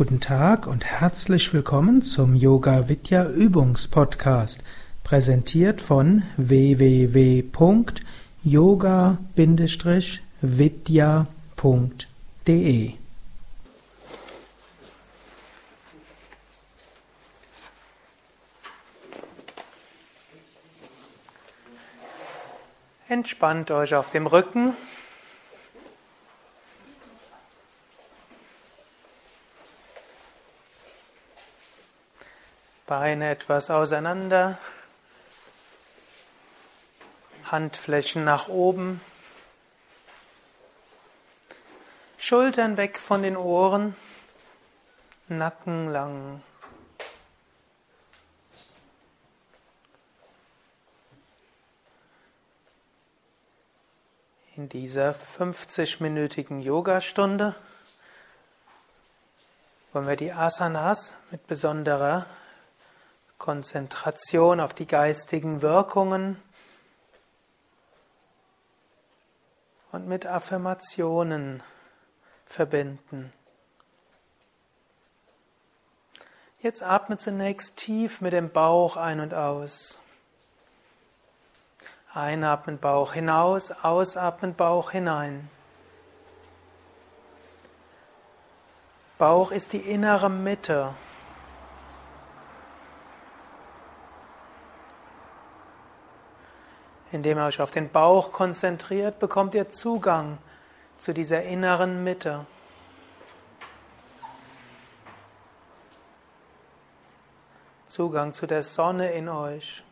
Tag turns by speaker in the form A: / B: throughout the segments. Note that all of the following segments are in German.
A: Guten Tag und herzlich willkommen zum Yoga Vidya Übungspodcast, präsentiert von www.yoga-vidya.de. Entspannt euch auf dem Rücken. Beine etwas auseinander, Handflächen nach oben, Schultern weg von den Ohren, Nacken lang. In dieser 50-minütigen Yogastunde wollen wir die Asanas mit besonderer Konzentration auf die geistigen Wirkungen und mit Affirmationen verbinden. Jetzt atme zunächst tief mit dem Bauch ein und aus. Einatmen Bauch hinaus, ausatmen Bauch hinein. Bauch ist die innere Mitte. Indem ihr euch auf den Bauch konzentriert, bekommt ihr Zugang zu dieser inneren Mitte. Zugang zu der Sonne in euch.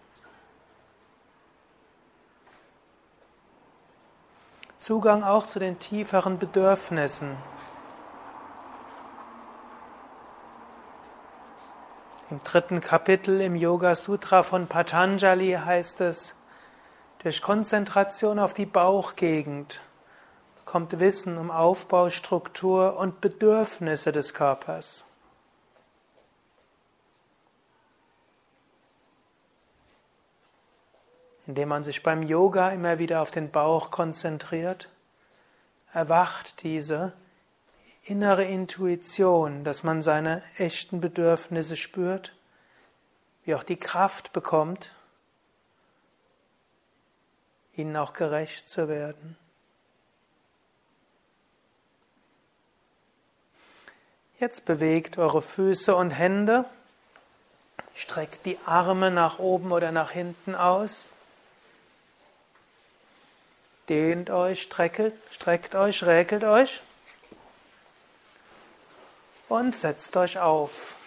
A: Zugang auch zu den tieferen Bedürfnissen. Im dritten Kapitel im Yoga Sutra von Patanjali heißt es, durch Konzentration auf die Bauchgegend kommt Wissen um Aufbau, Struktur und Bedürfnisse des Körpers. Indem man sich beim Yoga immer wieder auf den Bauch konzentriert, erwacht diese innere Intuition, dass man seine echten Bedürfnisse spürt, wie auch die Kraft bekommt, ihnen auch gerecht zu werden. Jetzt bewegt eure Füße und Hände, streckt die Arme nach oben oder nach hinten aus, dehnt euch, streckelt, streckt euch, räkelt euch und setzt euch auf.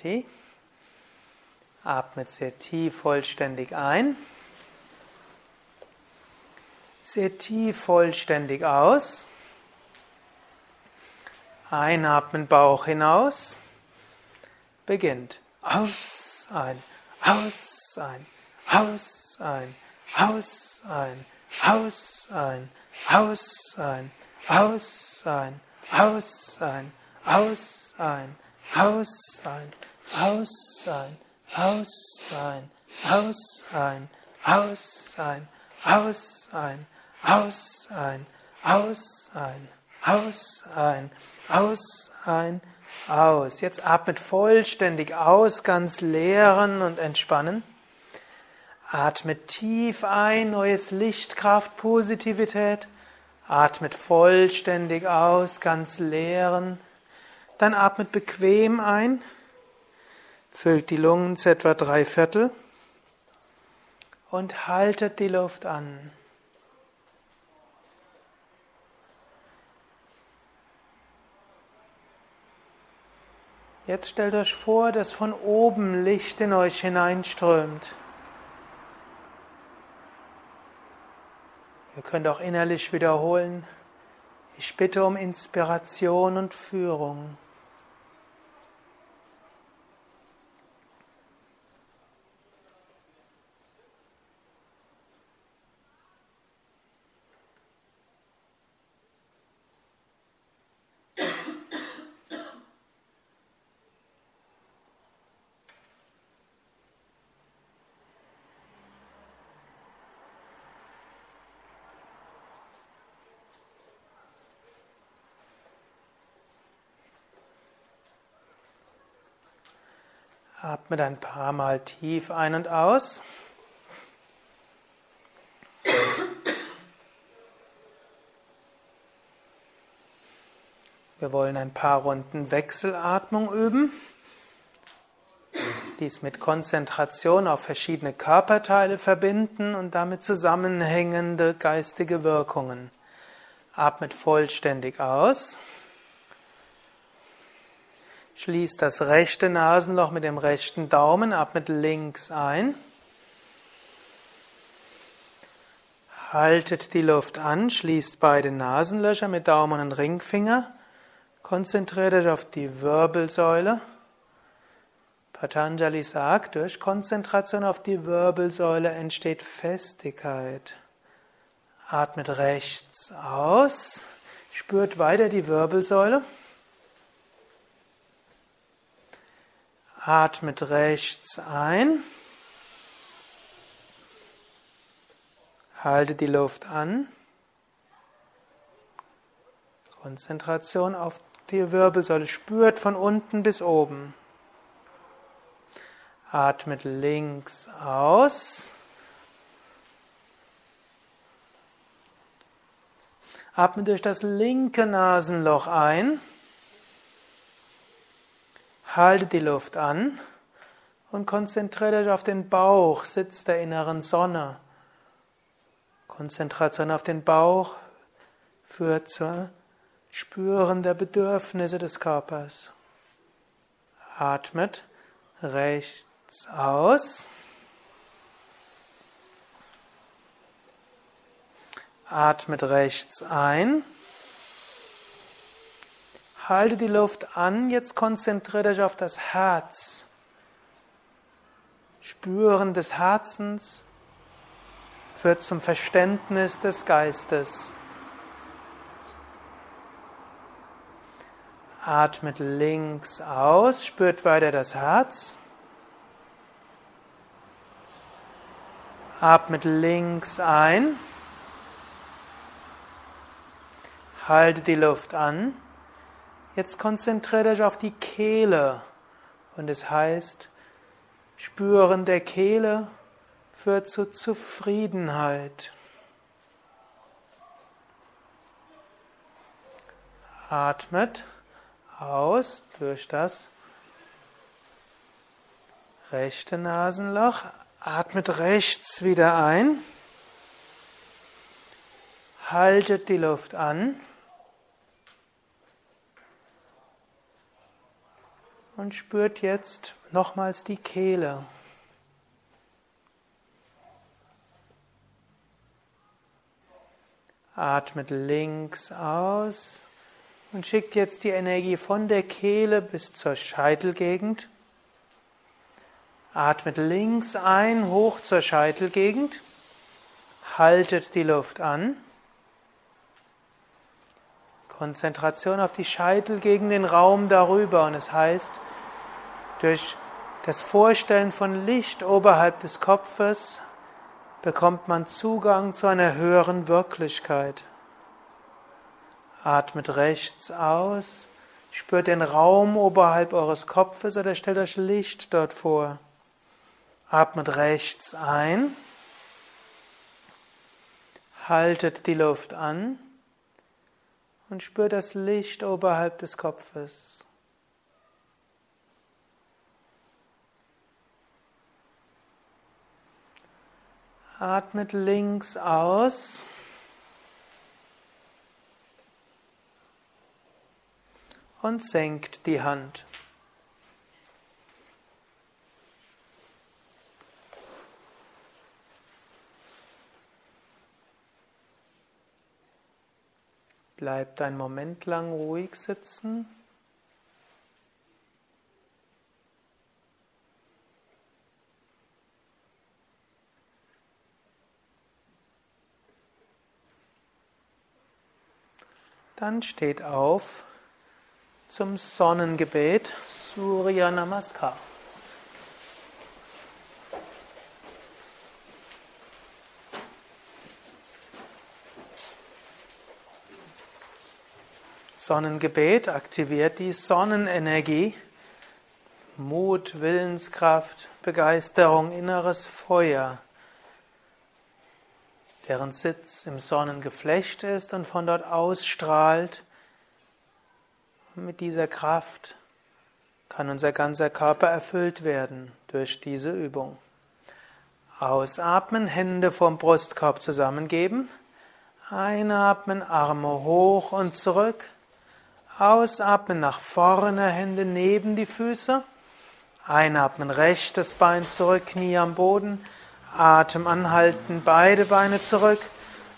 A: Kapalabhati. Atmet sehr tief vollständig ein. Sehr tief vollständig aus. Einatmen, Bauch hinaus. Beginnt. Aus, ein, aus, ein, aus, ein, aus, ein, aus, ein, aus, ein, aus, ein, aus, ein, aus, ein, aus ein, aus ein, aus ein, aus ein, aus ein, aus ein, aus ein, aus ein, aus ein, aus ein, aus. Jetzt atmet vollständig aus, ganz leeren und entspannen. Atmet tief ein, neues Licht, Kraft, Positivität. Atmet vollständig aus, ganz leeren. Dann atmet bequem ein, Füllt die Lungen zu etwa drei Viertel und haltet die Luft an. Jetzt stellt euch vor, dass von oben Licht in euch hineinströmt. Ihr könnt auch innerlich wiederholen, ich bitte um Inspiration und Führung. Atme ein paar Mal tief ein und aus. Wir wollen ein paar Runden Wechselatmung üben. Dies mit Konzentration auf verschiedene Körperteile verbinden und damit zusammenhängende geistige Wirkungen. Atmet vollständig aus. Schließt das rechte Nasenloch mit dem rechten Daumen, atmet links ein. Haltet die Luft an, schließt beide Nasenlöcher mit Daumen und Ringfinger. Konzentriert euch auf die Wirbelsäule. Patanjali sagt, durch Konzentration auf die Wirbelsäule entsteht Festigkeit. Atmet rechts aus, spürt weiter die Wirbelsäule. Atmet rechts ein. Halte die Luft an. Konzentration auf die Wirbelsäule. Spürt von unten bis oben. Atmet links aus. Atme durch das linke Nasenloch ein. Halte die Luft an und konzentriere dich auf den Bauch, Sitz der inneren Sonne. Konzentration auf den Bauch führt zur Spüren der Bedürfnisse des Körpers. Atmet rechts aus. Atmet rechts ein. Halte die Luft an, jetzt konzentriere dich auf das Herz. Spüren des Herzens führt zum Verständnis des Geistes. Atmet links aus, spürt weiter das Herz. Atmet links ein. Halte die Luft an. Jetzt konzentriert euch auf die Kehle. Und es heißt, Spüren der Kehle führt zu Zufriedenheit. Atmet aus durch das rechte Nasenloch. Atmet rechts wieder ein. Haltet die Luft an. Und spürt jetzt nochmals die Kehle. Atmet links aus und schickt jetzt die Energie von der Kehle bis zur Scheitelgegend. Atmet links ein, hoch zur Scheitelgegend. Haltet die Luft an. Konzentration auf die Scheitelgegend, den Raum darüber. Und es heißt, durch das Vorstellen von Licht oberhalb des Kopfes bekommt man Zugang zu einer höheren Wirklichkeit. Atmet rechts aus, spürt den Raum oberhalb eures Kopfes oder stellt euch Licht dort vor. Atmet rechts ein, haltet die Luft an und spürt das Licht oberhalb des Kopfes. Atmet links aus. Und senkt die Hand. Bleibt einen Moment lang ruhig sitzen. Dann steht auf zum Sonnengebet Surya Namaskar. Sonnengebet aktiviert die Sonnenenergie, Mut, Willenskraft, Begeisterung, inneres Feuer, deren Sitz im Sonnengeflecht ist und von dort ausstrahlt. Mit dieser Kraft kann unser ganzer Körper erfüllt werden durch diese Übung. Ausatmen, Hände vom Brustkorb zusammengeben. Einatmen, Arme hoch und zurück. Ausatmen nach vorne, Hände neben die Füße. Einatmen, rechtes Bein zurück, Knie am Boden. Atem anhalten, beide Beine zurück.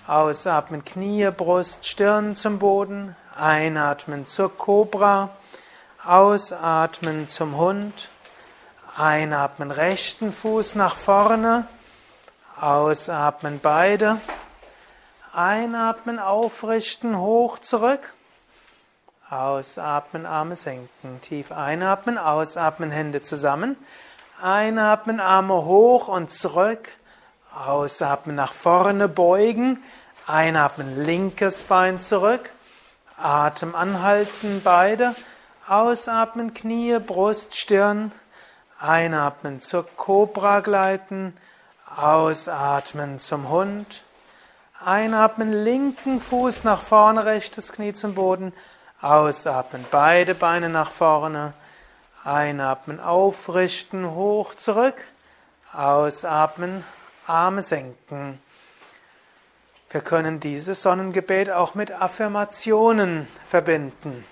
A: Ausatmen, Knie, Brust, Stirn zum Boden. Einatmen zur Kobra. Ausatmen zum Hund. Einatmen, rechten Fuß nach vorne. Ausatmen, beide. Einatmen, aufrichten, hoch zurück. Ausatmen, Arme senken. Tief einatmen, ausatmen, Hände zusammen. Einatmen, Arme hoch und zurück. Ausatmen, nach vorne beugen. Einatmen, linkes Bein zurück. Atem anhalten, beide. Ausatmen, Knie, Brust, Stirn. Einatmen, zur Cobra gleiten. Ausatmen zum Hund. Einatmen, linken Fuß nach vorne, rechtes Knie zum Boden. Ausatmen, beide Beine nach vorne. Einatmen, aufrichten, hoch, zurück. Ausatmen, Arme senken. Wir können dieses Sonnengebet auch mit Affirmationen verbinden.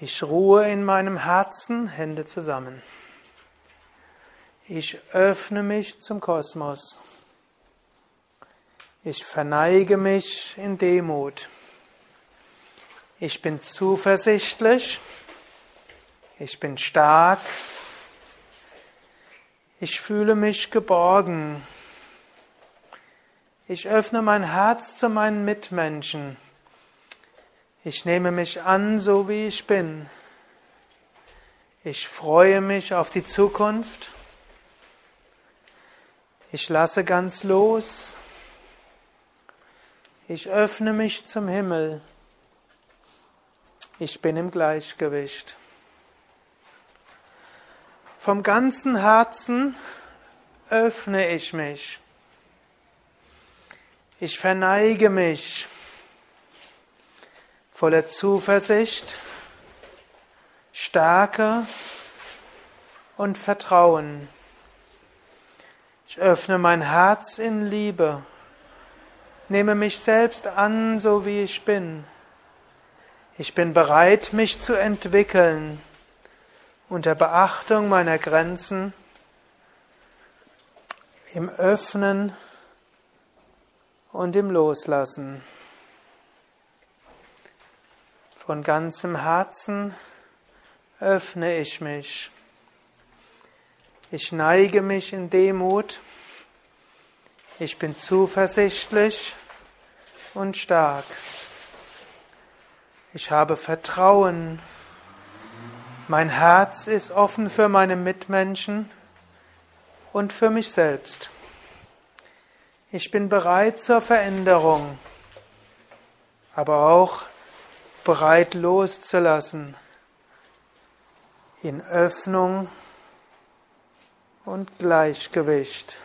A: Ich ruhe in meinem Herzen, Hände zusammen. Ich öffne mich zum Kosmos. Ich verneige mich in Demut. Ich bin zuversichtlich. Ich bin stark. Ich fühle mich geborgen. Ich öffne mein Herz zu meinen Mitmenschen. Ich nehme mich an, so wie ich bin. Ich freue mich auf die Zukunft. Ich lasse ganz los. Ich öffne mich zum Himmel. Ich bin im Gleichgewicht. Vom ganzen Herzen öffne ich mich. Ich verneige mich voller Zuversicht, Stärke und Vertrauen. Ich öffne mein Herz in Liebe nehme mich selbst an, so wie ich bin. Ich bin bereit, mich zu entwickeln unter Beachtung meiner Grenzen, im Öffnen und im Loslassen. Von ganzem Herzen öffne ich mich. Ich neige mich in Demut. Ich bin zuversichtlich und stark. Ich habe Vertrauen. Mein Herz ist offen für meine Mitmenschen und für mich selbst. Ich bin bereit zur Veränderung, aber auch bereit loszulassen in Öffnung und Gleichgewicht.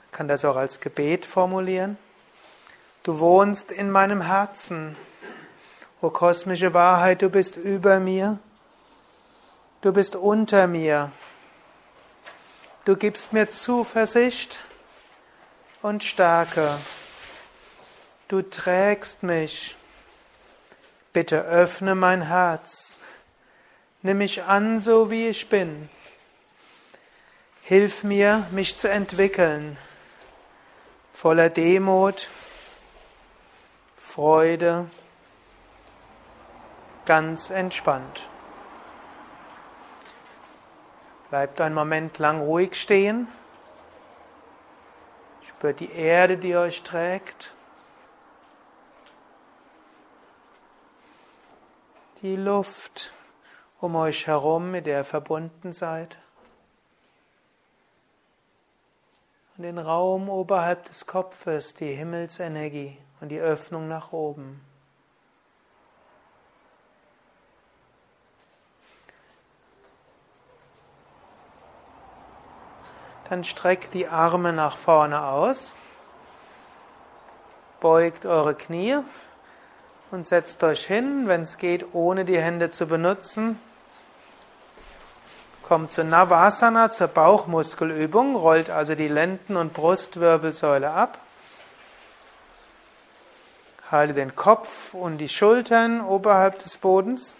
A: Man kann das auch als Gebet formulieren. Du wohnst in meinem Herzen. O kosmische Wahrheit, du bist über mir. Du bist unter mir. Du gibst mir Zuversicht und Stärke. Du trägst mich. Bitte öffne mein Herz. Nimm mich an, so wie ich bin. Hilf mir, mich zu entwickeln voller Demut, Freude, ganz entspannt. Bleibt einen Moment lang ruhig stehen. Spürt die Erde, die euch trägt. Die Luft um euch herum, mit der ihr verbunden seid. Und den Raum oberhalb des Kopfes, die Himmelsenergie und die Öffnung nach oben. Dann streckt die Arme nach vorne aus, beugt eure Knie und setzt euch hin, wenn es geht, ohne die Hände zu benutzen. Kommt zu Navasana, zur Bauchmuskelübung, rollt also die Lenden- und Brustwirbelsäule ab. Halte den Kopf und die Schultern oberhalb des Bodens.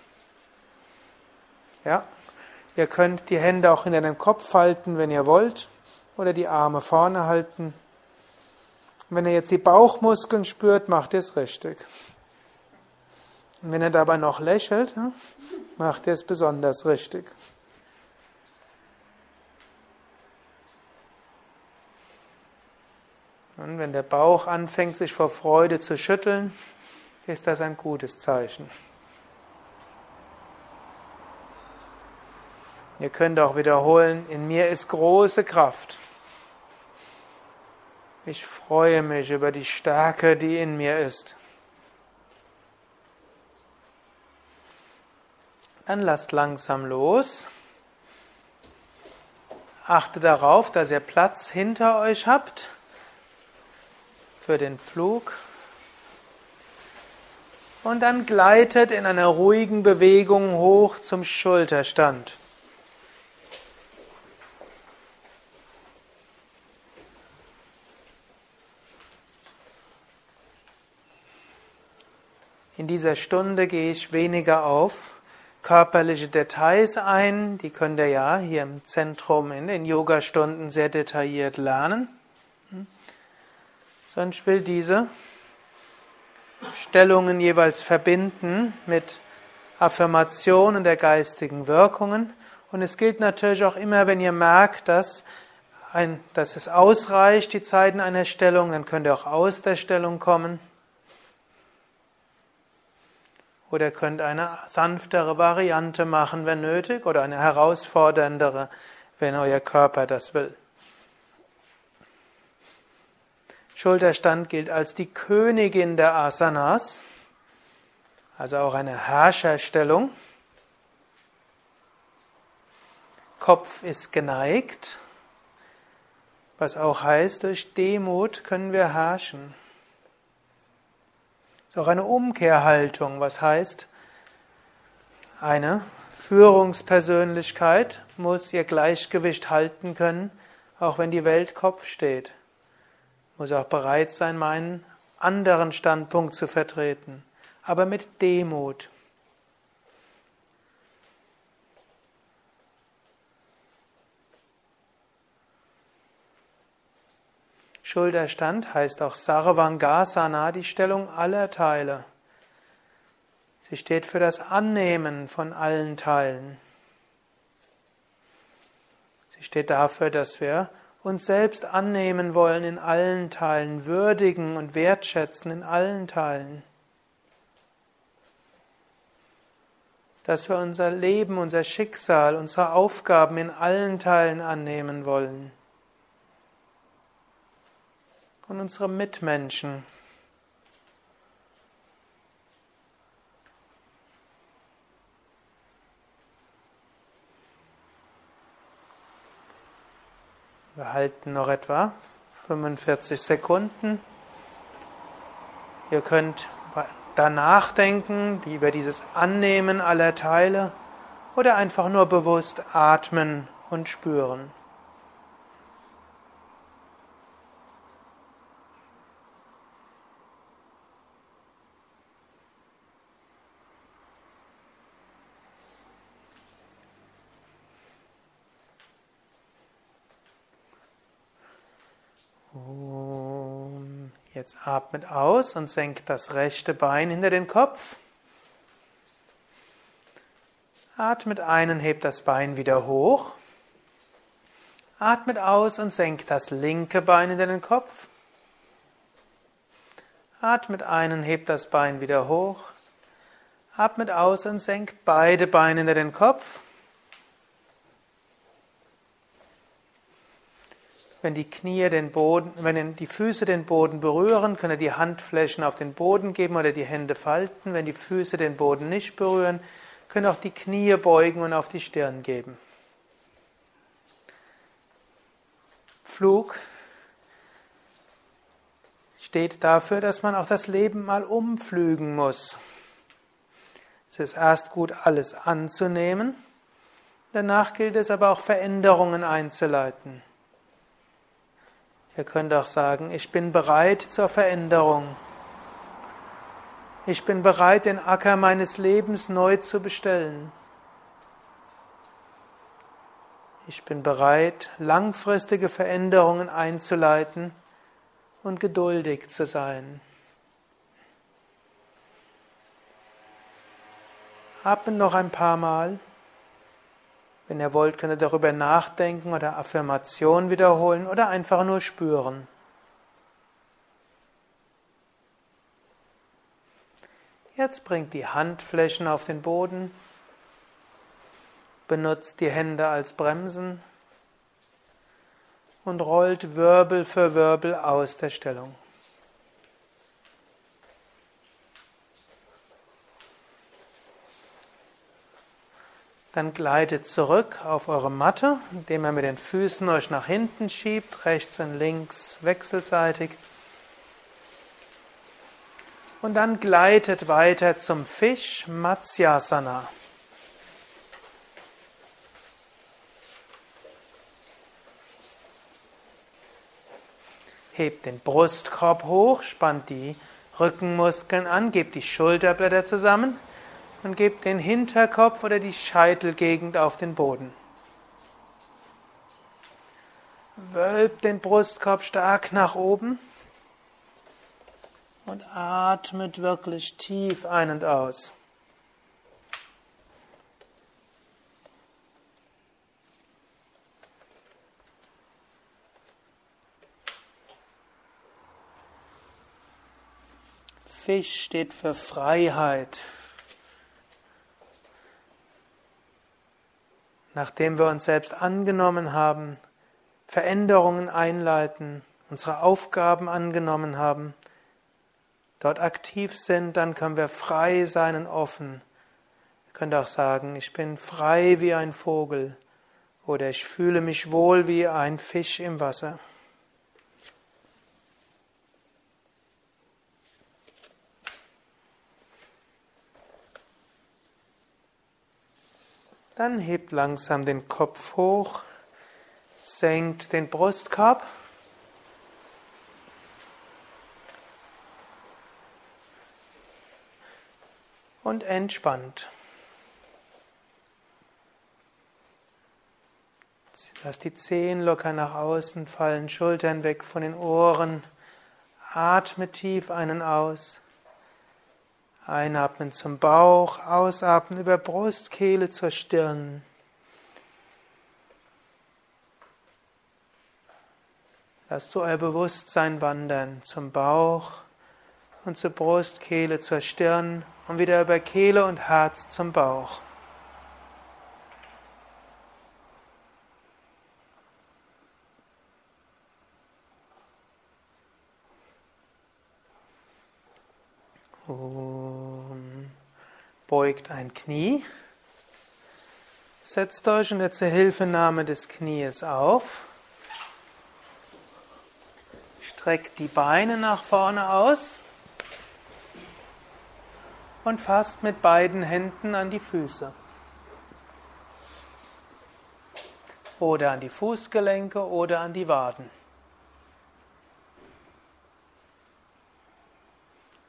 A: Ja, ihr könnt die Hände auch hinter den Kopf halten, wenn ihr wollt oder die Arme vorne halten. wenn ihr jetzt die Bauchmuskeln spürt, macht ihr es richtig. Und wenn ihr dabei noch lächelt, macht ihr es besonders richtig. Und wenn der Bauch anfängt, sich vor Freude zu schütteln, ist das ein gutes Zeichen. Ihr könnt auch wiederholen, in mir ist große Kraft. Ich freue mich über die Stärke, die in mir ist. Dann lasst langsam los. Achtet darauf, dass ihr Platz hinter euch habt für den Flug. Und dann gleitet in einer ruhigen Bewegung hoch zum Schulterstand. In dieser Stunde gehe ich weniger auf körperliche Details ein, die könnt ihr ja hier im Zentrum in den Yoga-Stunden sehr detailliert lernen. Sondern ich will diese Stellungen jeweils verbinden mit Affirmationen der geistigen Wirkungen. Und es gilt natürlich auch immer, wenn ihr merkt, dass, ein, dass es ausreicht, die Zeiten einer Stellung, dann könnt ihr auch aus der Stellung kommen. Oder könnt eine sanftere Variante machen, wenn nötig, oder eine herausforderndere, wenn euer Körper das will. Schulterstand gilt als die Königin der Asanas, also auch eine Herrscherstellung. Kopf ist geneigt, was auch heißt, durch Demut können wir herrschen ist auch eine Umkehrhaltung, was heißt, eine Führungspersönlichkeit muss ihr Gleichgewicht halten können, auch wenn die Welt Kopf steht. Muss auch bereit sein, meinen anderen Standpunkt zu vertreten, aber mit Demut. Schulterstand heißt auch Sarvangasana, die Stellung aller Teile. Sie steht für das Annehmen von allen Teilen. Sie steht dafür, dass wir uns selbst annehmen wollen in allen Teilen, würdigen und wertschätzen in allen Teilen. Dass wir unser Leben, unser Schicksal, unsere Aufgaben in allen Teilen annehmen wollen und unsere Mitmenschen. Wir halten noch etwa 45 Sekunden. Ihr könnt danach denken, über dieses Annehmen aller Teile oder einfach nur bewusst atmen und spüren. Jetzt atmet aus und senkt das rechte Bein hinter den Kopf. Atmet ein und hebt das Bein wieder hoch. Atmet aus und senkt das linke Bein hinter den Kopf. Atmet ein und hebt das Bein wieder hoch. Atmet aus und senkt beide Beine hinter den Kopf. Wenn die Knie den Boden, wenn die Füße den Boden berühren, könnt ihr die Handflächen auf den Boden geben oder die Hände falten. Wenn die Füße den Boden nicht berühren, können auch die Knie beugen und auf die Stirn geben. Flug steht dafür, dass man auch das Leben mal umflügen muss. Es ist erst gut, alles anzunehmen, danach gilt es aber auch Veränderungen einzuleiten. Ihr könnt auch sagen, ich bin bereit zur Veränderung. Ich bin bereit, den Acker meines Lebens neu zu bestellen. Ich bin bereit, langfristige Veränderungen einzuleiten und geduldig zu sein. Atmet noch ein paar Mal. Wenn ihr wollt, könnt ihr darüber nachdenken oder Affirmation wiederholen oder einfach nur spüren. Jetzt bringt die Handflächen auf den Boden, benutzt die Hände als Bremsen und rollt Wirbel für Wirbel aus der Stellung. Dann gleitet zurück auf eure Matte, indem ihr mit den Füßen euch nach hinten schiebt, rechts und links wechselseitig und dann gleitet weiter zum Fisch Matsyasana. Hebt den Brustkorb hoch, spannt die Rückenmuskeln an, gebt die Schulterblätter zusammen und gebt den Hinterkopf oder die Scheitelgegend auf den Boden. Wölbt den Brustkorb stark nach oben und atmet wirklich tief ein und aus. Fisch steht für Freiheit. Nachdem wir uns selbst angenommen haben, Veränderungen einleiten, unsere Aufgaben angenommen haben, dort aktiv sind, dann können wir frei sein und offen. Ihr könnt auch sagen, ich bin frei wie ein Vogel oder ich fühle mich wohl wie ein Fisch im Wasser. Dann hebt langsam den Kopf hoch, senkt den Brustkorb. und entspannt. Lass die Zehen locker nach außen fallen, Schultern weg von den Ohren. Atme tief einen aus. Einatmen zum Bauch, ausatmen über Brust, Kehle zur Stirn. Lasst so euer Bewusstsein wandern zum Bauch und zur Brust, Kehle zur Stirn und wieder über Kehle und Herz zum Bauch. Um, beugt ein Knie. Setzt euch unter Zuhilfenahme des Knies auf. Streckt die Beine nach vorne aus und fasst mit beiden Händen an die Füße. Oder an die Fußgelenke oder an die Waden.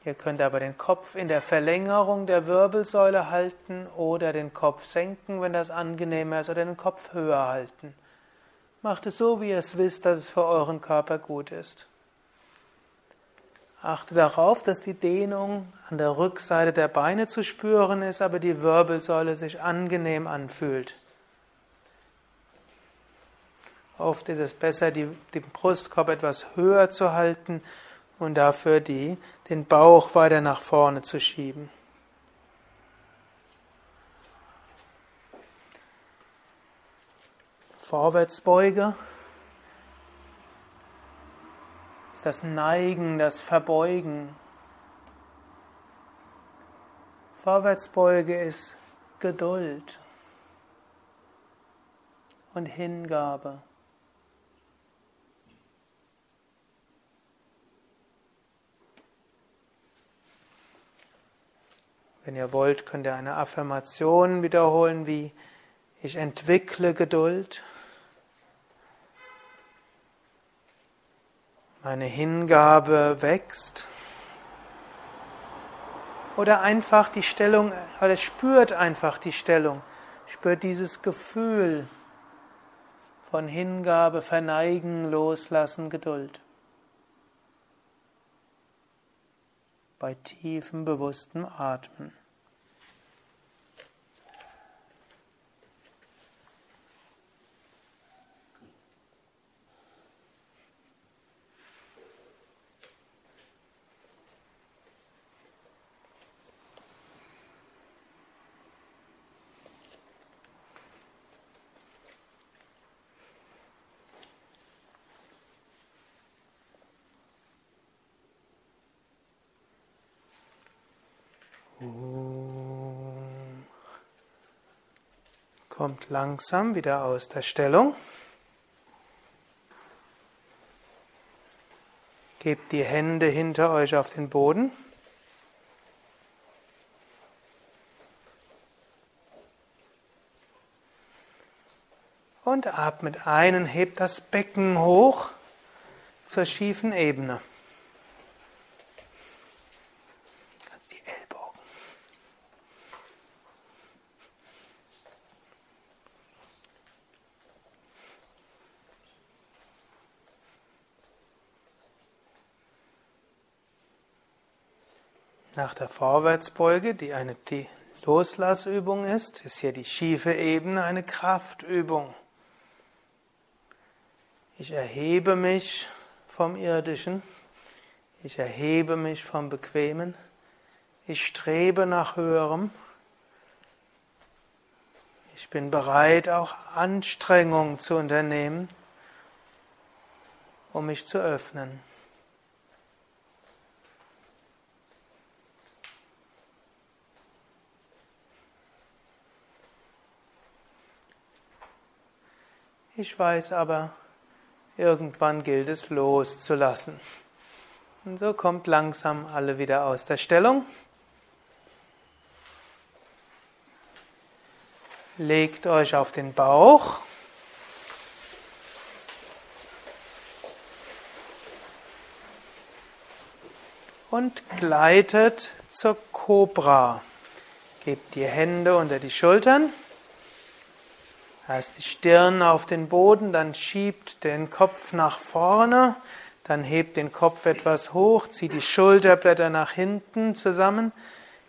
A: Ihr könnt aber den Kopf in der Verlängerung der Wirbelsäule halten oder den Kopf senken, wenn das angenehmer ist, oder den Kopf höher halten. Macht es so, wie ihr es wisst, dass es für euren Körper gut ist. Achte darauf, dass die Dehnung an der Rückseite der Beine zu spüren ist, aber die Wirbelsäule sich angenehm anfühlt. Oft ist es besser, die, den Brustkorb etwas höher zu halten und dafür die, den Bauch weiter nach vorne zu schieben. Vorwärtsbeuge ist das Neigen, das Verbeugen. Vorwärtsbeuge ist Geduld und Hingabe. Wenn ihr wollt, könnt ihr eine Affirmation wiederholen wie ich entwickle Geduld. Meine Hingabe wächst. Oder einfach die Stellung, oder spürt einfach die Stellung, spürt dieses Gefühl von Hingabe, Verneigen, Loslassen, Geduld. Bei tiefem, bewusstem Atmen. Kommt langsam wieder aus der Stellung. Gebt die Hände hinter euch auf den Boden. Und atmet ein und hebt das Becken hoch zur schiefen Ebene. Nach der Vorwärtsbeuge, die eine Loslassübung ist, ist hier die schiefe Ebene eine Kraftübung. Ich erhebe mich vom Irdischen, ich erhebe mich vom Bequemen, ich strebe nach Höherem, ich bin bereit, auch Anstrengungen zu unternehmen, um mich zu öffnen. Ich weiß aber, irgendwann gilt es loszulassen. Und so kommt langsam alle wieder aus der Stellung. Legt euch auf den Bauch. Und gleitet zur Cobra. Gebt die Hände unter die Schultern. Erst die Stirn auf den Boden, dann schiebt den Kopf nach vorne, dann hebt den Kopf etwas hoch, zieht die Schulterblätter nach hinten zusammen,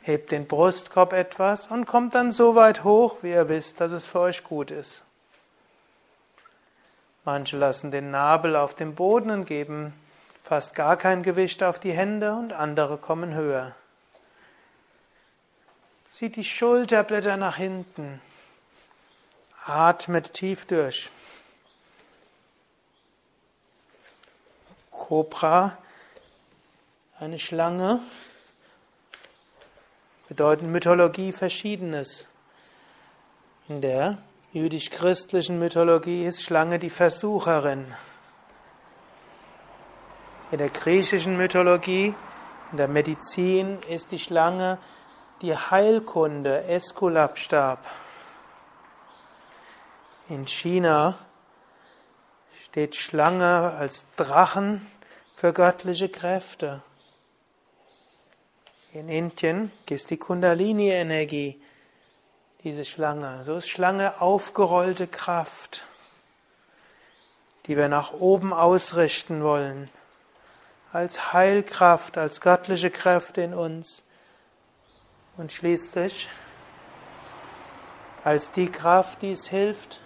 A: hebt den Brustkorb etwas und kommt dann so weit hoch, wie ihr wisst, dass es für euch gut ist. Manche lassen den Nabel auf dem Boden und geben fast gar kein Gewicht auf die Hände und andere kommen höher. Zieht die Schulterblätter nach hinten. Atmet tief durch. Cobra, eine Schlange, bedeuten Mythologie Verschiedenes. In der jüdisch-christlichen Mythologie ist Schlange die Versucherin. In der griechischen Mythologie, in der Medizin ist die Schlange die Heilkunde, Eskulapstab. In China steht Schlange als Drachen für göttliche Kräfte. In Indien ist die Kundalini-Energie diese Schlange. So ist Schlange aufgerollte Kraft, die wir nach oben ausrichten wollen. als Heilkraft, als göttliche Kräfte in uns und schließlich als die Kraft, die es hilft,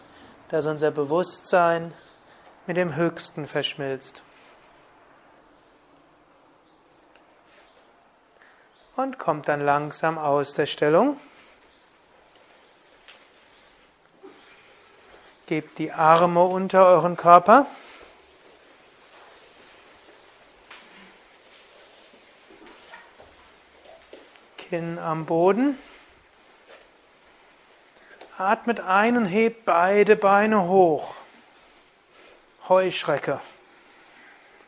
A: dass unser Bewusstsein mit dem Höchsten verschmilzt. Und kommt dann langsam aus der Stellung. Gebt die Arme unter euren Körper. Kinn am Boden. Atmet ein und hebt beide Beine hoch. Heuschrecke.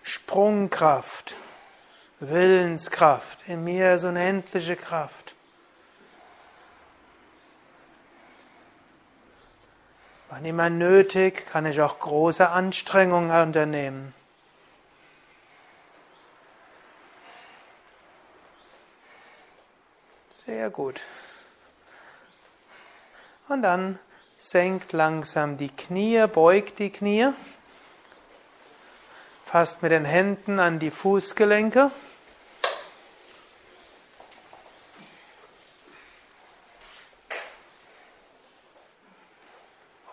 A: Sprungkraft. Willenskraft. In mir ist unendliche Kraft. Wann immer nötig, kann ich auch große Anstrengungen unternehmen. Sehr gut. Und dann senkt langsam die Knie, beugt die Knie, fasst mit den Händen an die Fußgelenke.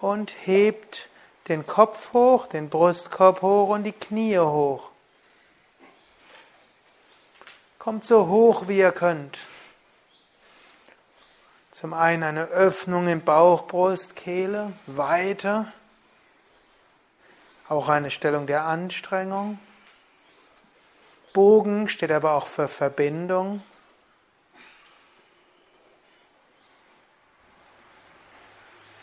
A: Und hebt den Kopf hoch, den Brustkorb hoch und die Knie hoch. Kommt so hoch, wie ihr könnt. Zum einen eine Öffnung im Bauch, Brust, Kehle, weiter. Auch eine Stellung der Anstrengung. Bogen steht aber auch für Verbindung.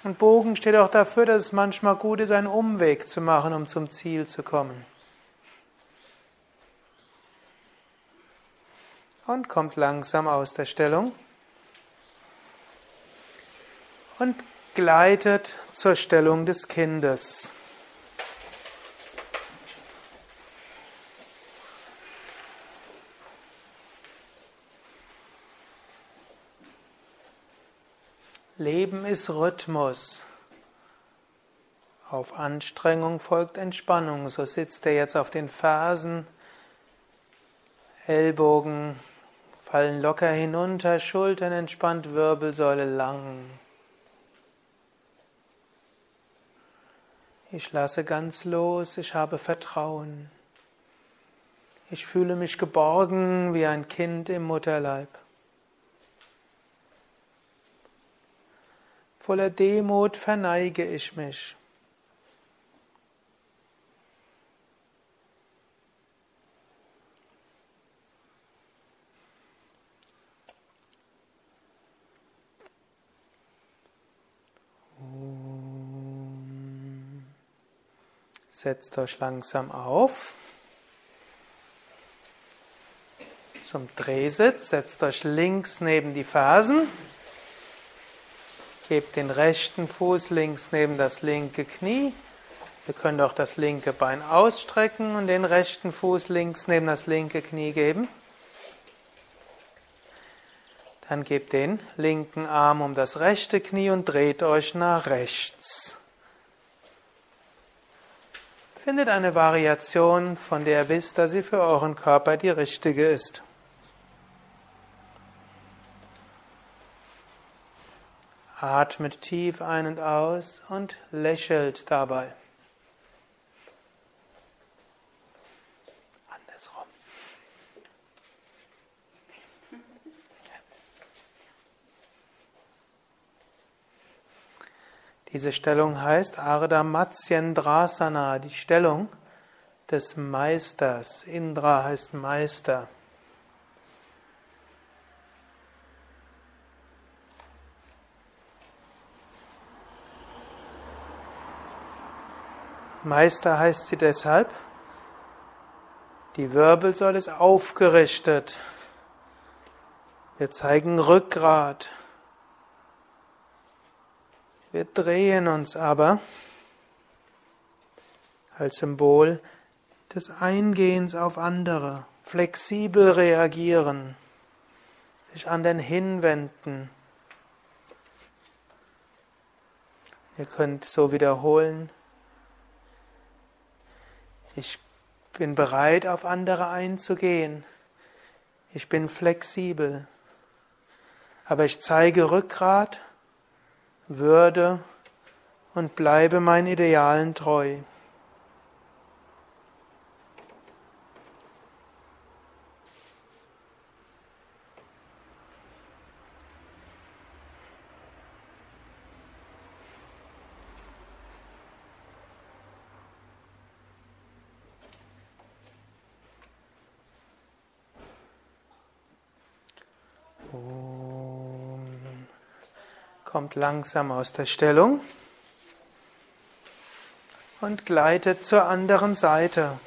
A: Und Bogen steht auch dafür, dass es manchmal gut ist, einen Umweg zu machen, um zum Ziel zu kommen. Und kommt langsam aus der Stellung und gleitet zur Stellung des Kindes. Leben ist Rhythmus. Auf Anstrengung folgt Entspannung. So sitzt er jetzt auf den Fersen, Ellbogen fallen locker hinunter, Schultern entspannt, Wirbelsäule lang. Ich lasse ganz los, ich habe Vertrauen. Ich fühle mich geborgen wie ein Kind im Mutterleib. Voller Demut verneige ich mich. Setzt euch langsam auf. Zum Drehsitz setzt euch links neben die Fersen. Gebt den rechten Fuß links neben das linke Knie. Ihr könnt auch das linke Bein ausstrecken und den rechten Fuß links neben das linke Knie geben. Dann gebt den linken Arm um das rechte Knie und dreht euch nach rechts. Findet eine Variation, von der ihr wisst, dass sie für euren Körper die richtige ist. Atmet tief ein und aus und lächelt dabei. Diese Stellung heißt Ardha Matsyendrasana, die Stellung des Meisters. Indra heißt Meister. Meister heißt sie deshalb, die Wirbelsäule ist aufgerichtet. Wir zeigen Rückgrat. Wir drehen uns aber als Symbol des Eingehens auf andere, flexibel reagieren, sich an den hinwenden. Ihr könnt so wiederholen. Ich bin bereit, auf andere einzugehen. Ich bin flexibel. Aber ich zeige Rückgrat, Würde und bleibe meinen Idealen treu. Kommt langsam aus der Stellung und gleitet zur anderen Seite.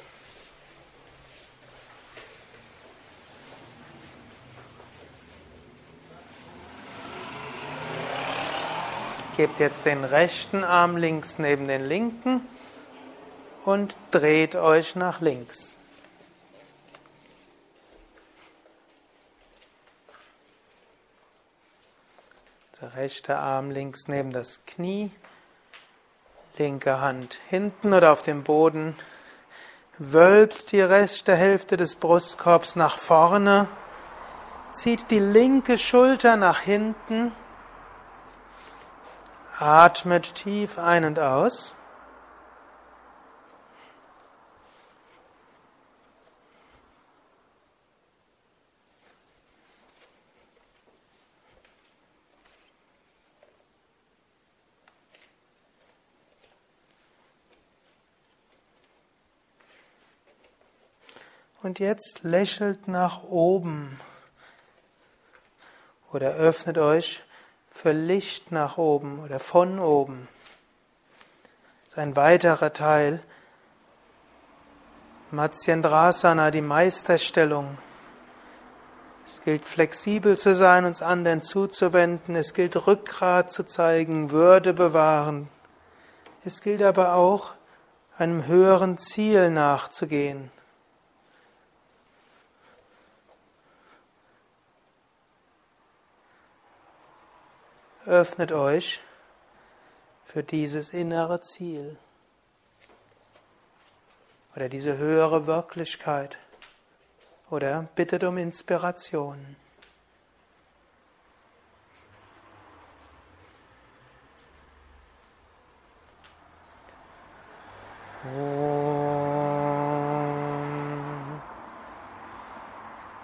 A: Gebt jetzt den rechten Arm links neben den linken und dreht euch nach links. Der rechte Arm links neben das Knie, linke Hand hinten oder auf dem Boden. Wölbt die rechte Hälfte des Brustkorbs nach vorne, zieht die linke Schulter nach hinten, atmet tief ein und aus. Und jetzt lächelt nach oben oder öffnet euch für Licht nach oben oder von oben. Das ist ein weiterer Teil. Matsyendrasana, die Meisterstellung. Es gilt flexibel zu sein, uns anderen zuzuwenden. Es gilt Rückgrat zu zeigen, Würde bewahren. Es gilt aber auch, einem höheren Ziel nachzugehen. Öffnet euch für dieses innere Ziel oder diese höhere Wirklichkeit oder bittet um Inspiration.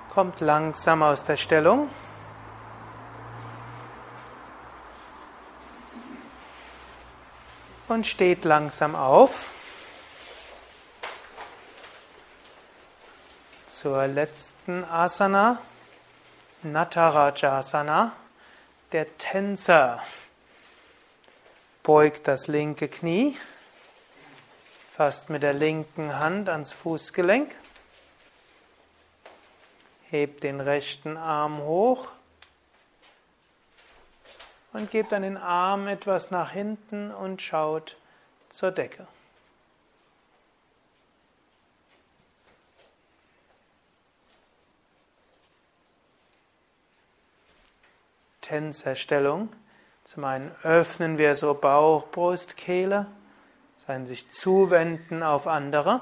A: Kommt langsam aus der Stellung. Und steht langsam auf. Zur letzten Asana, Natarajasana, der Tänzer. Beugt das linke Knie, fasst mit der linken Hand ans Fußgelenk, hebt den rechten Arm hoch und gebt dann den Arm etwas nach hinten und schaut zur Decke. Tänzerstellung. Zum einen öffnen wir so Bauch, Brust, Kehle, sein sich zuwenden auf andere.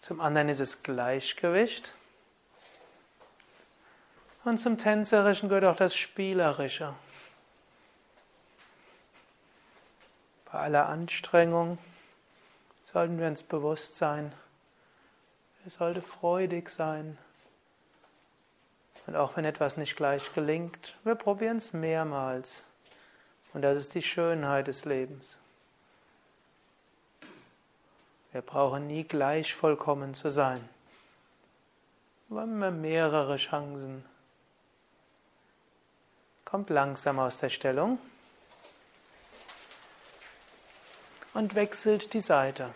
A: Zum anderen ist es Gleichgewicht. Und zum Tänzerischen gehört auch das Spielerische. Bei aller Anstrengung sollten wir uns bewusst sein, es sollte freudig sein. Und auch wenn etwas nicht gleich gelingt, wir probieren es mehrmals. Und das ist die Schönheit des Lebens. Wir brauchen nie gleich vollkommen zu sein. Wir haben mehrere Chancen. Kommt langsam aus der Stellung und wechselt die Seite.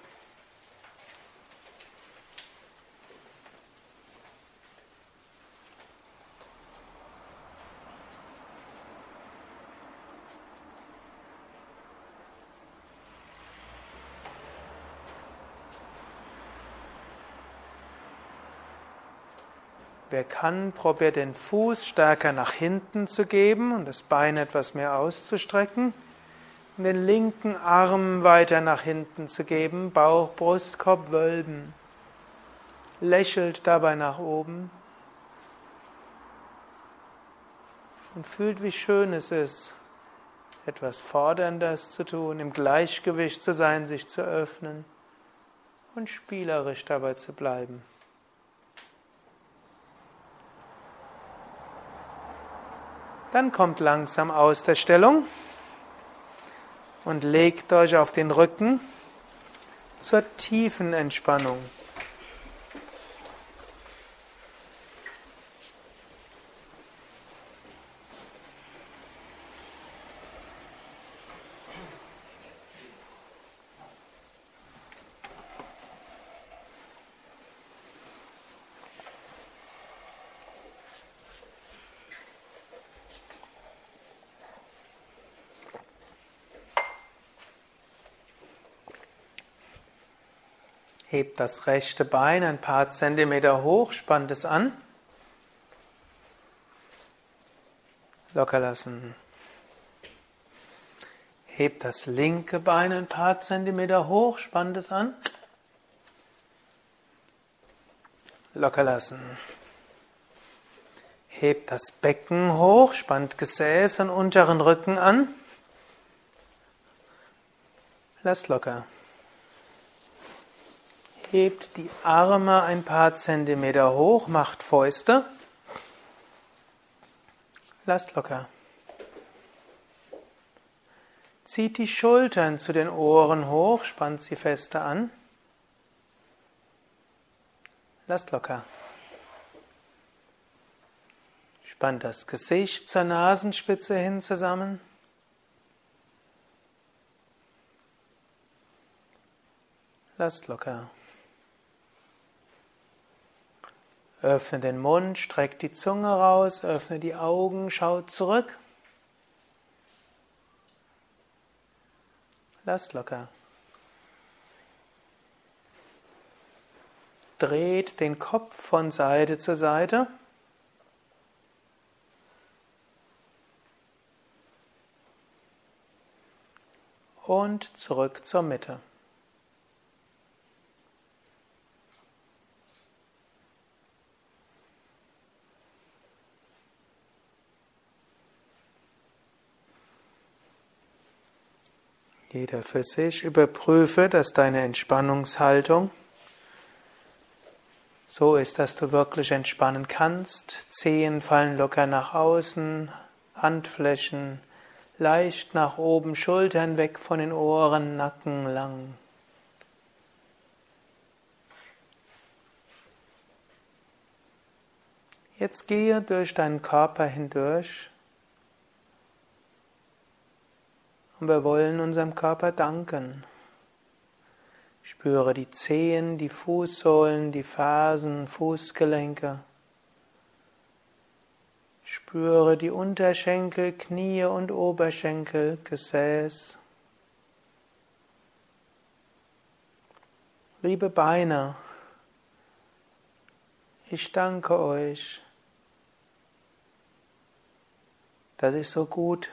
A: Wer kann, probiert den Fuß stärker nach hinten zu geben und das Bein etwas mehr auszustrecken. den linken Arm weiter nach hinten zu geben, Bauch, Brustkorb wölben. Lächelt dabei nach oben und fühlt, wie schön es ist, etwas Forderndes zu tun, im Gleichgewicht zu sein, sich zu öffnen und spielerisch dabei zu bleiben. Dann kommt langsam aus der Stellung und legt euch auf den Rücken zur tiefen Entspannung. Hebt das rechte Bein ein paar Zentimeter hoch, spannt es an. Locker lassen. Hebt das linke Bein ein paar Zentimeter hoch, spannt es an. Locker lassen. Hebt das Becken hoch, spannt Gesäß und unteren Rücken an. Lass locker. Hebt die Arme ein paar Zentimeter hoch, macht Fäuste. Lasst locker. Zieht die Schultern zu den Ohren hoch, spannt sie fester an. Lasst locker. Spannt das Gesicht zur Nasenspitze hin zusammen. Lasst locker. Öffne den Mund, streck die Zunge raus, öffne die Augen, schau zurück. Lass locker. Dreht den Kopf von Seite zu Seite. Und zurück zur Mitte. Jeder für sich. Überprüfe, dass deine Entspannungshaltung so ist, dass du wirklich entspannen kannst. Zehen fallen locker nach außen, Handflächen leicht nach oben, Schultern weg von den Ohren, Nacken lang. Jetzt gehe durch deinen Körper hindurch Wir wollen unserem Körper danken. Spüre die Zehen, die Fußsohlen, die Fersen, Fußgelenke. Spüre die Unterschenkel, Knie und Oberschenkel, Gesäß. Liebe Beine, ich danke euch, dass ich so gut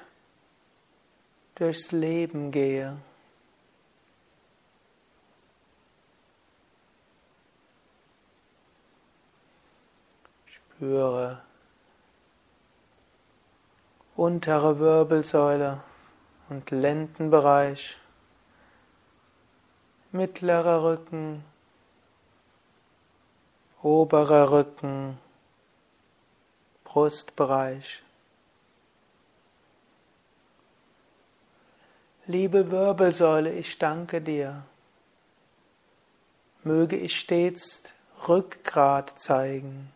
A: durchs Leben gehe. Spüre untere Wirbelsäule und Lendenbereich, mittlerer Rücken, oberer Rücken, Brustbereich. Liebe Wirbelsäule, ich danke dir. Möge ich stets Rückgrat zeigen.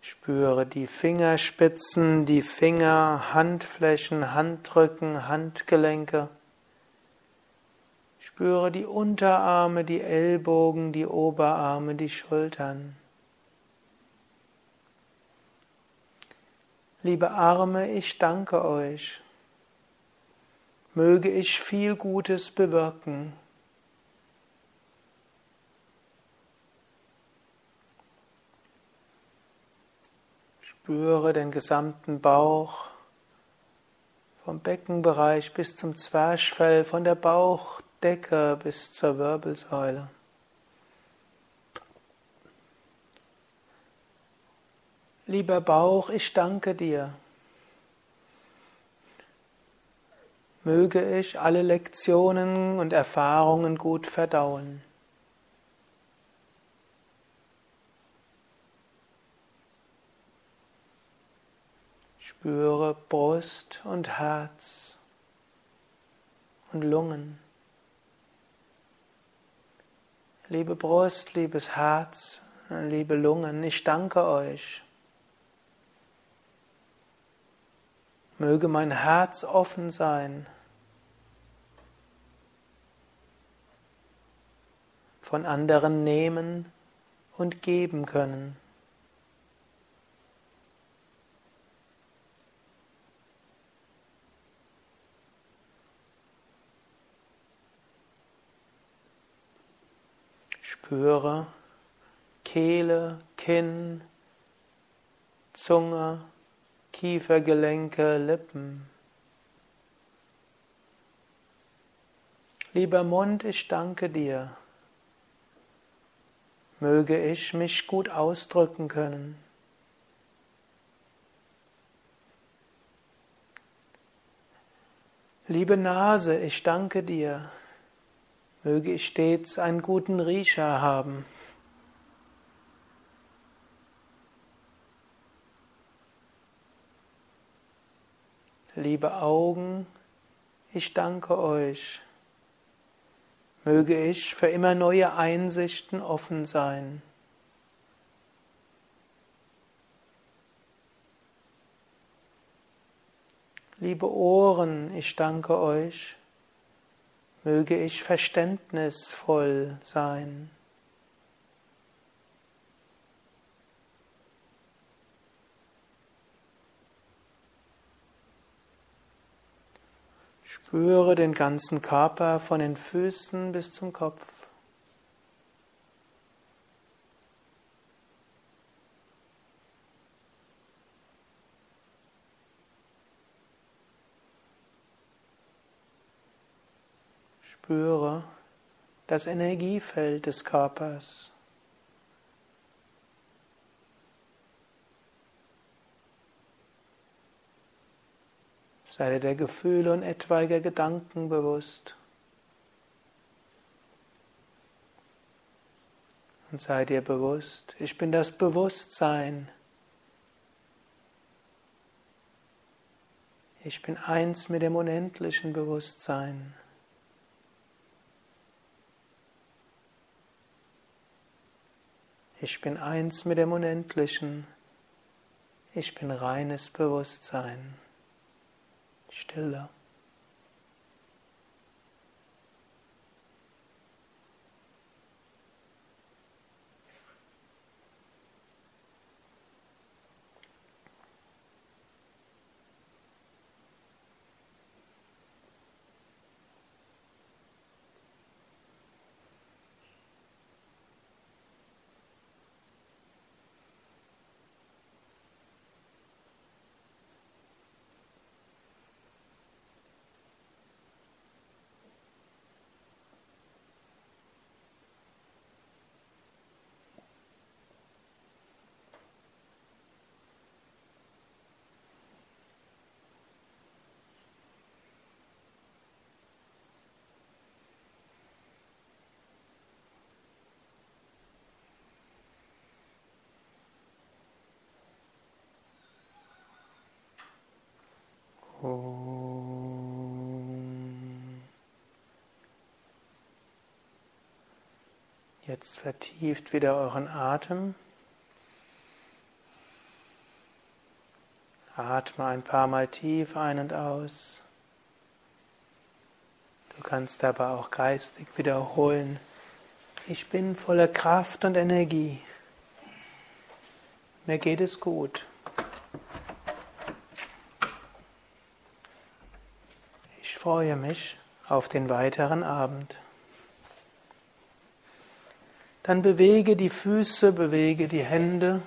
A: Spüre die Fingerspitzen, die Finger, Handflächen, Handrücken, Handgelenke. Spüre die Unterarme, die Ellbogen, die Oberarme, die Schultern. Liebe Arme, ich danke euch. Möge ich viel Gutes bewirken. Spüre den gesamten Bauch, vom Beckenbereich bis zum Zwerchfell, von der Bauchdecke bis zur Wirbelsäule. Lieber Bauch, ich danke dir. Möge ich alle Lektionen und Erfahrungen gut verdauen. Spüre Brust und Herz und Lungen. Liebe Brust, liebes Herz, liebe Lungen, ich danke euch. Möge mein Herz offen sein von anderen nehmen und geben können. Spüre Kehle, Kinn, Zunge, Kiefergelenke, Lippen. Lieber Mund, ich danke dir. Möge ich mich gut ausdrücken können. Liebe Nase, ich danke dir. Möge ich stets einen guten Riecher haben. Liebe Augen, ich danke euch. Möge ich für immer neue Einsichten offen sein. Liebe Ohren, ich danke euch möge ich verständnisvoll sein. Spüre den ganzen Körper von den Füßen bis zum Kopf. Spüre das Energiefeld des Körpers. Sei dir der Gefühle und etwaiger Gedanken bewusst. Und sei dir bewusst, ich bin das Bewusstsein. Ich bin eins mit dem unendlichen Bewusstsein. Ich bin eins mit dem Unendlichen. Ich bin reines Bewusstsein. Stille. Jetzt vertieft wieder euren Atem. Atme ein paar Mal tief ein und aus. Du kannst aber auch geistig wiederholen. Ich bin voller Kraft und Energie. Mir geht es gut. Ich freue mich auf den weiteren Abend. Dann bewege die Füße, bewege die Hände.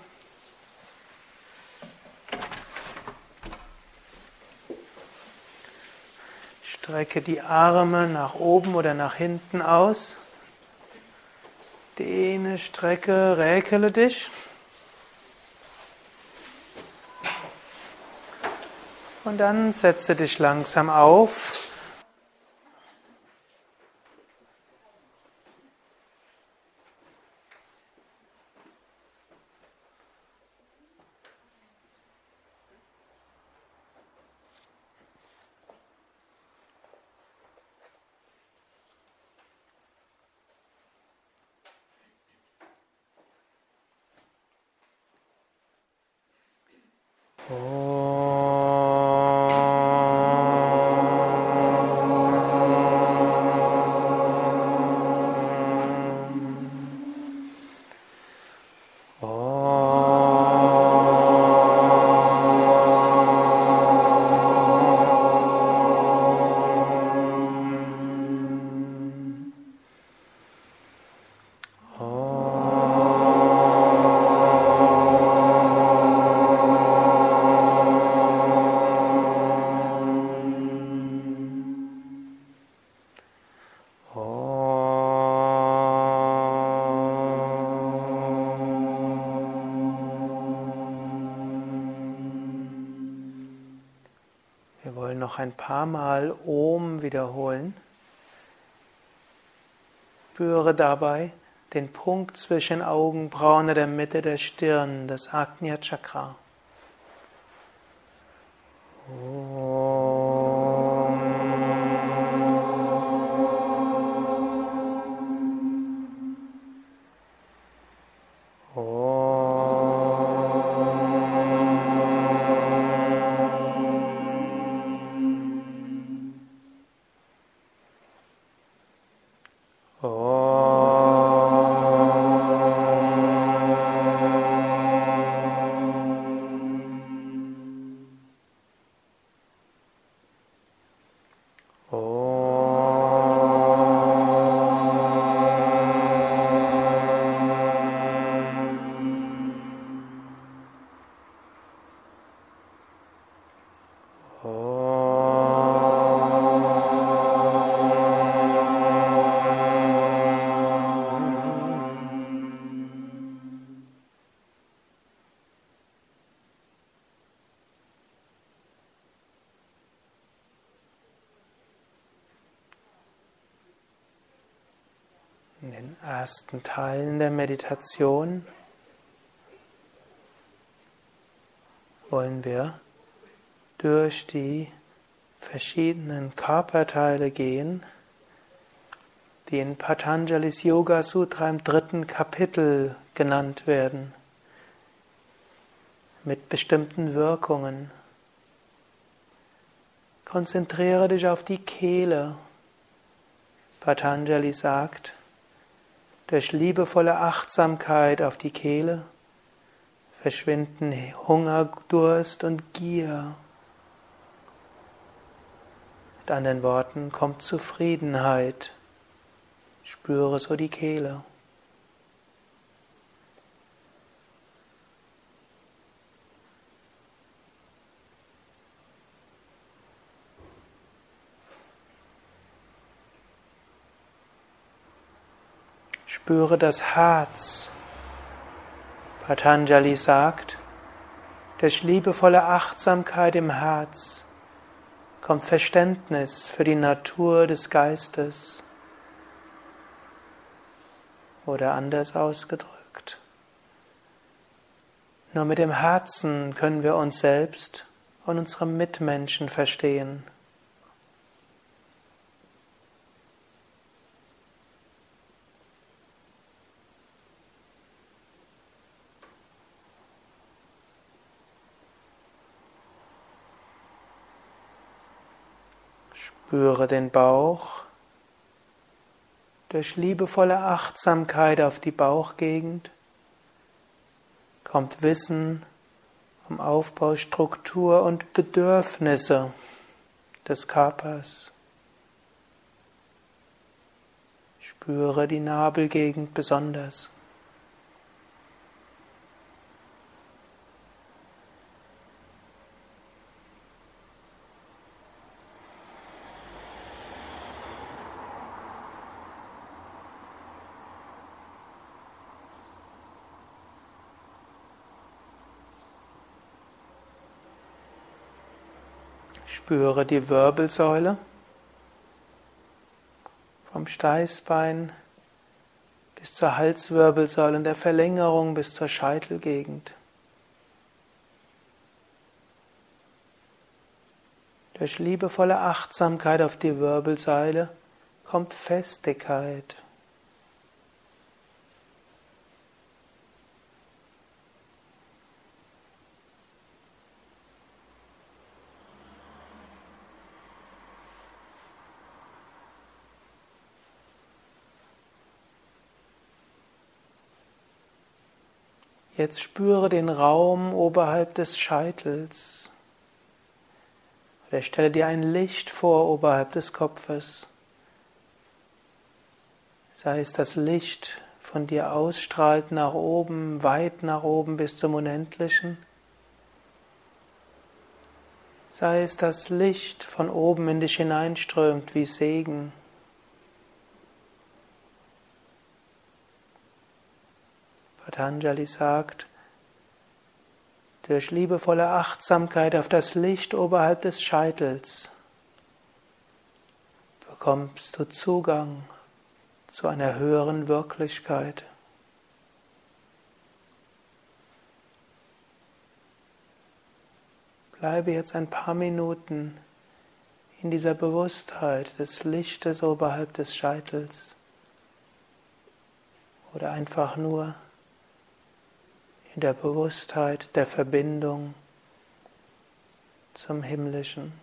A: Strecke die Arme nach oben oder nach hinten aus. Dehne, strecke, räkele dich. Und dann setze dich langsam auf. Noch ein paar Mal Om wiederholen. Spüre dabei den Punkt zwischen Augenbrauen oder der Mitte der Stirn, das Agnya Chakra. Ersten Teilen der Meditation wollen wir durch die verschiedenen Körperteile gehen, die in Patanjalis Yoga Sutra im dritten Kapitel genannt werden, mit bestimmten Wirkungen. Konzentriere dich auf die Kehle. Patanjali sagt, durch liebevolle Achtsamkeit auf die Kehle verschwinden Hunger, Durst und Gier. Mit anderen Worten kommt Zufriedenheit. Spüre so die Kehle. Spüre das Herz. Patanjali sagt, durch liebevolle Achtsamkeit im Herz kommt Verständnis für die Natur des Geistes. Oder anders ausgedrückt. Nur mit dem Herzen können wir uns selbst und unsere Mitmenschen verstehen. Spüre den Bauch durch liebevolle Achtsamkeit auf die Bauchgegend kommt Wissen um Aufbau, Struktur und Bedürfnisse des Körpers. Spüre die Nabelgegend besonders. Spüre die Wirbelsäule vom Steißbein bis zur Halswirbelsäule und der Verlängerung bis zur Scheitelgegend. Durch liebevolle Achtsamkeit auf die Wirbelsäule kommt Festigkeit. Jetzt spüre den Raum oberhalb des Scheitels. Oder stelle dir ein Licht vor oberhalb des Kopfes. Sei es das Licht von dir ausstrahlt nach oben, weit nach oben bis zum Unendlichen. Sei es das Licht von oben in dich hineinströmt wie Segen. Patanjali sagt, durch liebevolle Achtsamkeit auf das Licht oberhalb des Scheitels bekommst du Zugang zu einer höheren Wirklichkeit. Bleibe jetzt ein paar Minuten in dieser Bewusstheit des Lichtes oberhalb des Scheitels oder einfach nur der Bewusstheit der Verbindung zum Himmlischen.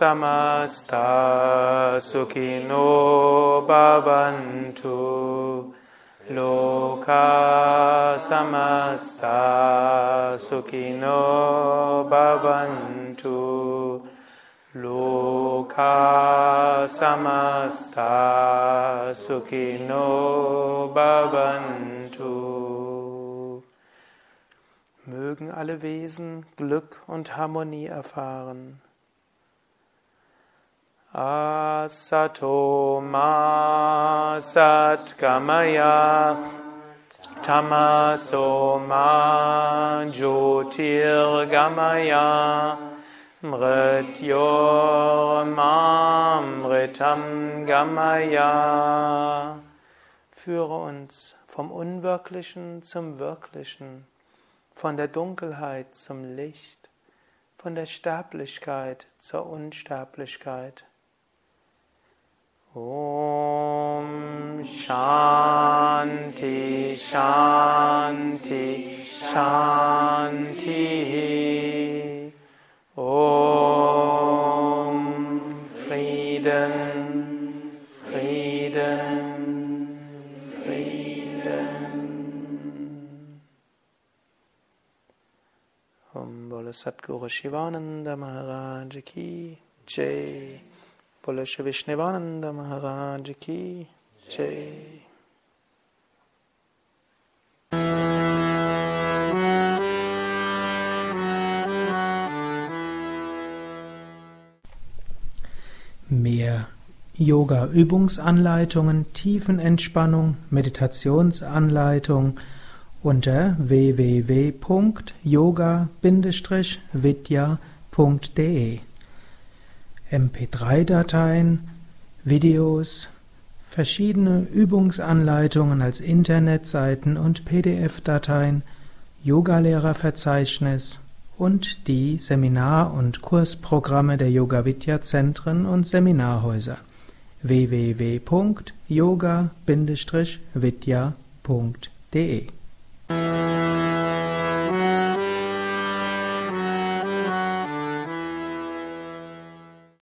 A: Samasta sukhino bhavantu loka samasta sukhino bhavantu loka samasta sukhino bhavantu Mögen alle Wesen Glück und Harmonie erfahren. Asato ma satgamaya tamaso ma jyotirgamaya mrityor ma mritam gamaya. Führe uns vom Unwirklichen zum Wirklichen von der Dunkelheit zum Licht, von der Sterblichkeit zur Unsterblichkeit. Om Shanti Shanti Shanti Om Frieden Frieden Bole Satguru Shivananda Maharaj Ki Jai. Bole Vishnevananda Maharaj Ki Jai. Mehr Yoga-Übungsanleitungen, Tiefenentspannung, Meditationsanleitung, unter www.yoga-vidya.de MP3-Dateien, Videos, verschiedene Übungsanleitungen als Internetseiten und PDF-Dateien, Yogalehrerverzeichnis und die Seminar- und Kursprogramme der Yoga Vidya Zentren und Seminarhäuser www.yoga-vidya.de